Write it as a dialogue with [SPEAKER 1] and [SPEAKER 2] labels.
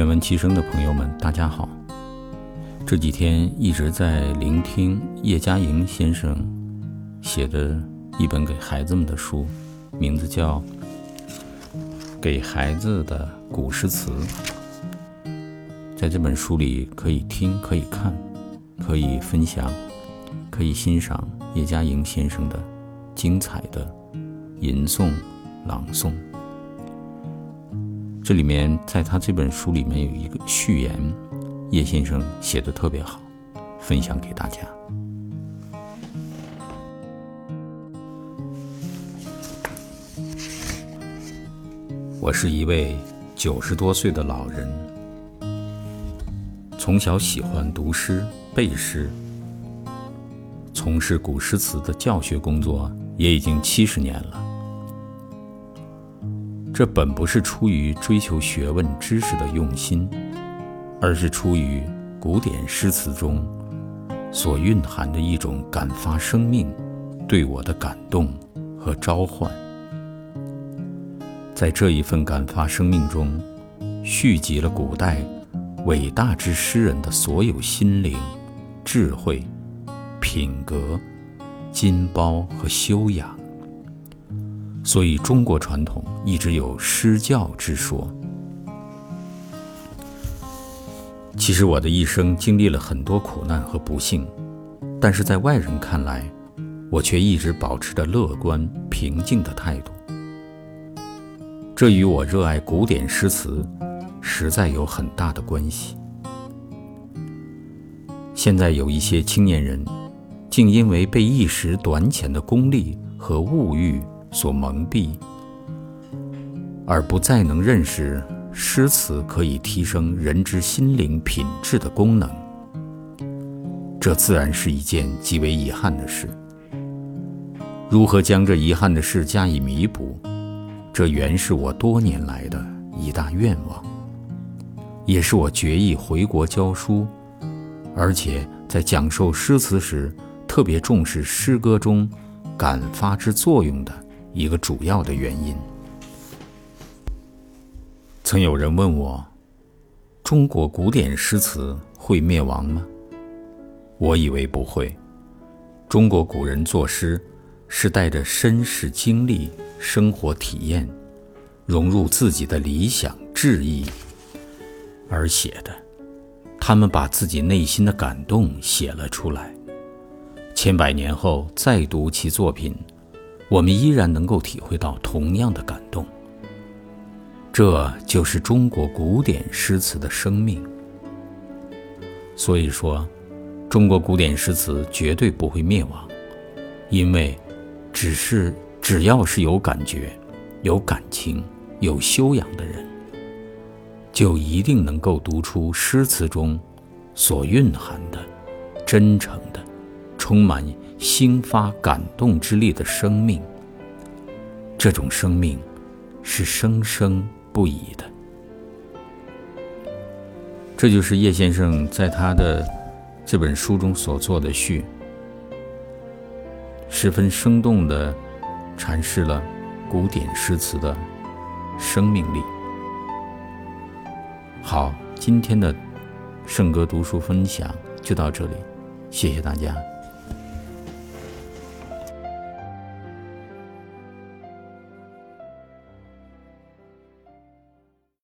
[SPEAKER 1] 愿闻其声的朋友们，大家好。这几天一直在聆听叶嘉莹先生写的一本给孩子们的书，名字叫《给孩子的古诗词》。在这本书里，可以听，可以看，可以分享，可以欣赏叶嘉莹先生的精彩的吟诵、朗诵。这里面，在他这本书里面有一个序言，叶先生写的特别好，分享给大家。我是一位九十多岁的老人，从小喜欢读诗背诗，从事古诗词的教学工作也已经七十年了。这本不是出于追求学问知识的用心，而是出于古典诗词中所蕴含的一种感发生命对我的感动和召唤。在这一份感发生命中，蓄集了古代伟大之诗人的所有心灵、智慧、品格、金包和修养。所以，中国传统一直有诗教之说。其实，我的一生经历了很多苦难和不幸，但是在外人看来，我却一直保持着乐观平静的态度。这与我热爱古典诗词，实在有很大的关系。现在有一些青年人，竟因为被一时短浅的功利和物欲。所蒙蔽，而不再能认识诗词可以提升人之心灵品质的功能，这自然是一件极为遗憾的事。如何将这遗憾的事加以弥补，这原是我多年来的一大愿望，也是我决意回国教书，而且在讲授诗词时特别重视诗歌中感发之作用的。一个主要的原因。曾有人问我：“中国古典诗词会灭亡吗？”我以为不会。中国古人作诗，是带着身世经历、生活体验，融入自己的理想志意而写的。他们把自己内心的感动写了出来。千百年后再读其作品。我们依然能够体会到同样的感动，这就是中国古典诗词的生命。所以说，中国古典诗词绝对不会灭亡，因为，只是只要是有感觉、有感情、有修养的人，就一定能够读出诗词中所蕴含的真诚的、充满。兴发感动之力的生命，这种生命是生生不已的。这就是叶先生在他的这本书中所做的序，十分生动的阐释了古典诗词的生命力。好，今天的圣歌读书分享就到这里，谢谢大家。